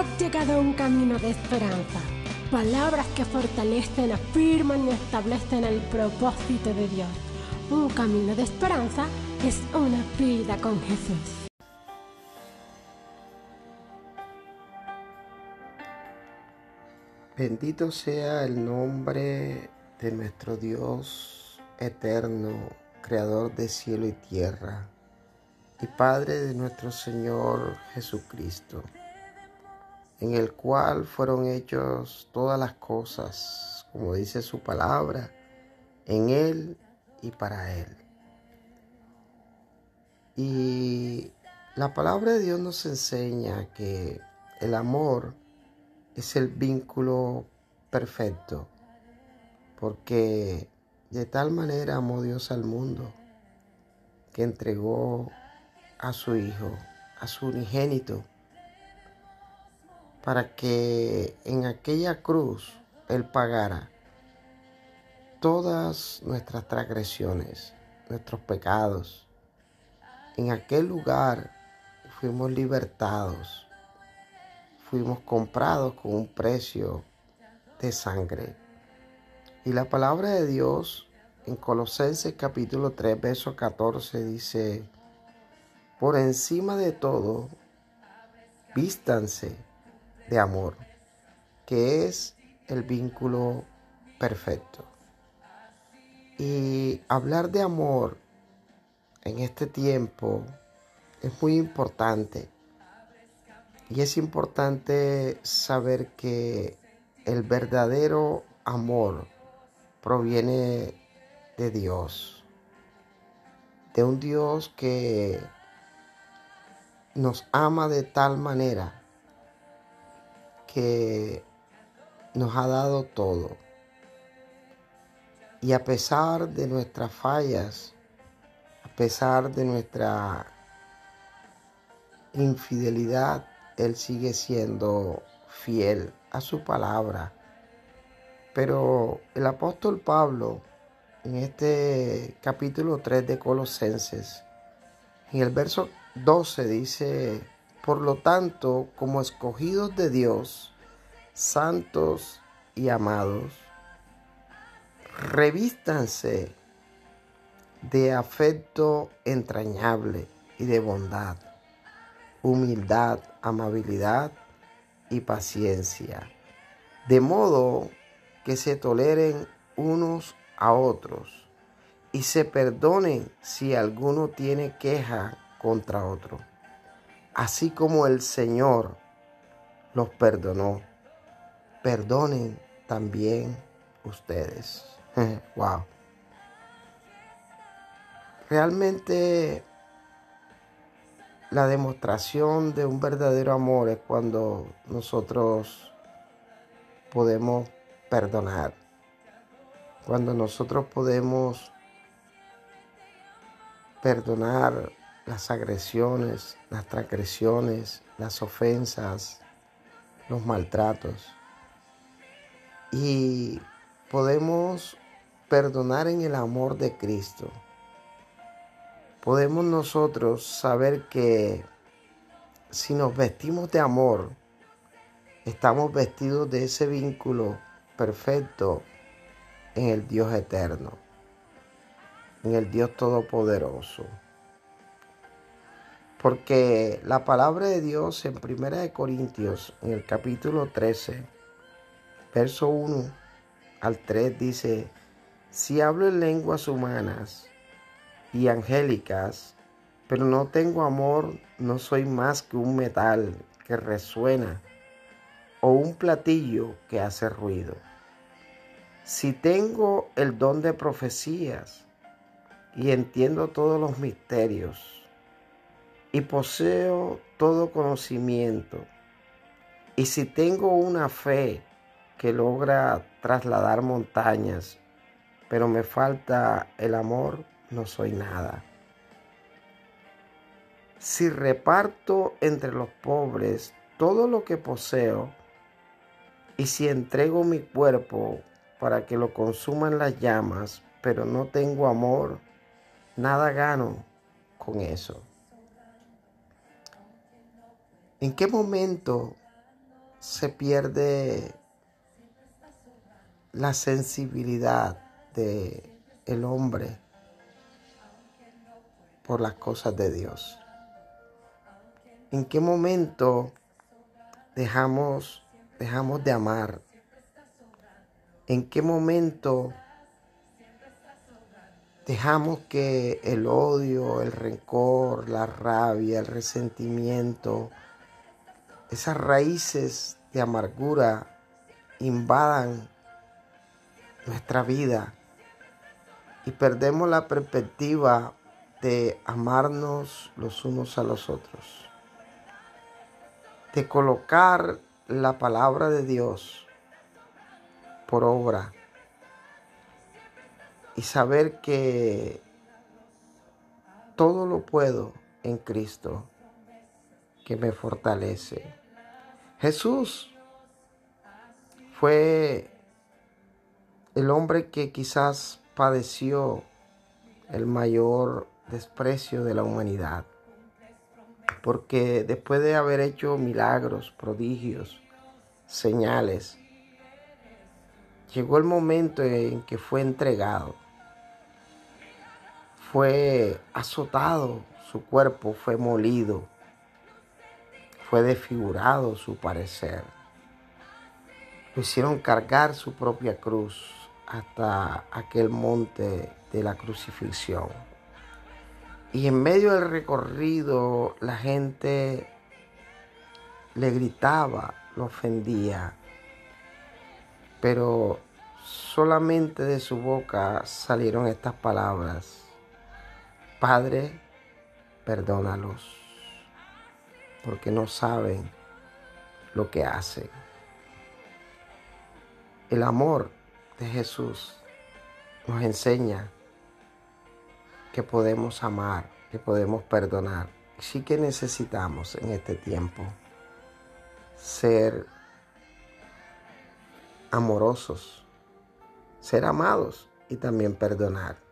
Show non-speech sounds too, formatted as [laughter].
Has llegado a un camino de esperanza. Palabras que fortalecen, afirman y establecen el propósito de Dios. Un camino de esperanza es una vida con Jesús. Bendito sea el nombre de nuestro Dios eterno, creador de cielo y tierra, y Padre de nuestro Señor Jesucristo en el cual fueron hechos todas las cosas, como dice su palabra, en Él y para Él. Y la palabra de Dios nos enseña que el amor es el vínculo perfecto, porque de tal manera amó Dios al mundo que entregó a su Hijo, a su unigénito, para que en aquella cruz Él pagara todas nuestras transgresiones, nuestros pecados. En aquel lugar fuimos libertados, fuimos comprados con un precio de sangre. Y la palabra de Dios en Colosenses capítulo 3, verso 14 dice, por encima de todo, vístanse de amor, que es el vínculo perfecto. Y hablar de amor en este tiempo es muy importante. Y es importante saber que el verdadero amor proviene de Dios. De un Dios que nos ama de tal manera que nos ha dado todo. Y a pesar de nuestras fallas, a pesar de nuestra infidelidad, Él sigue siendo fiel a su palabra. Pero el apóstol Pablo, en este capítulo 3 de Colosenses, en el verso 12 dice, por lo tanto, como escogidos de Dios, santos y amados, revístanse de afecto entrañable y de bondad, humildad, amabilidad y paciencia, de modo que se toleren unos a otros y se perdonen si alguno tiene queja contra otro así como el Señor los perdonó, perdonen también ustedes. [laughs] wow. Realmente la demostración de un verdadero amor es cuando nosotros podemos perdonar, cuando nosotros podemos perdonar las agresiones, las transgresiones, las ofensas, los maltratos. Y podemos perdonar en el amor de Cristo. Podemos nosotros saber que si nos vestimos de amor, estamos vestidos de ese vínculo perfecto en el Dios eterno, en el Dios todopoderoso. Porque la palabra de Dios en 1 Corintios, en el capítulo 13, verso 1 al 3 dice, si hablo en lenguas humanas y angélicas, pero no tengo amor, no soy más que un metal que resuena o un platillo que hace ruido. Si tengo el don de profecías y entiendo todos los misterios, y poseo todo conocimiento, y si tengo una fe que logra trasladar montañas, pero me falta el amor, no soy nada. Si reparto entre los pobres todo lo que poseo, y si entrego mi cuerpo para que lo consuman las llamas, pero no tengo amor, nada gano con eso. ¿En qué momento se pierde la sensibilidad de el hombre por las cosas de Dios. ¿En qué momento dejamos dejamos de amar? ¿En qué momento dejamos que el odio, el rencor, la rabia, el resentimiento, esas raíces de amargura invadan nuestra vida y perdemos la perspectiva de amarnos los unos a los otros, de colocar la palabra de Dios por obra y saber que todo lo puedo en Cristo que me fortalece. Jesús fue el hombre que quizás padeció el mayor desprecio de la humanidad, porque después de haber hecho milagros, prodigios, señales, llegó el momento en que fue entregado, fue azotado, su cuerpo fue molido, fue desfigurado su parecer. Lo hicieron cargar su propia cruz hasta aquel monte de la crucifixión. Y en medio del recorrido la gente le gritaba, lo ofendía, pero solamente de su boca salieron estas palabras. Padre, perdónalos, porque no saben lo que hacen. El amor de Jesús nos enseña que podemos amar, que podemos perdonar. Sí que necesitamos en este tiempo ser amorosos, ser amados y también perdonar.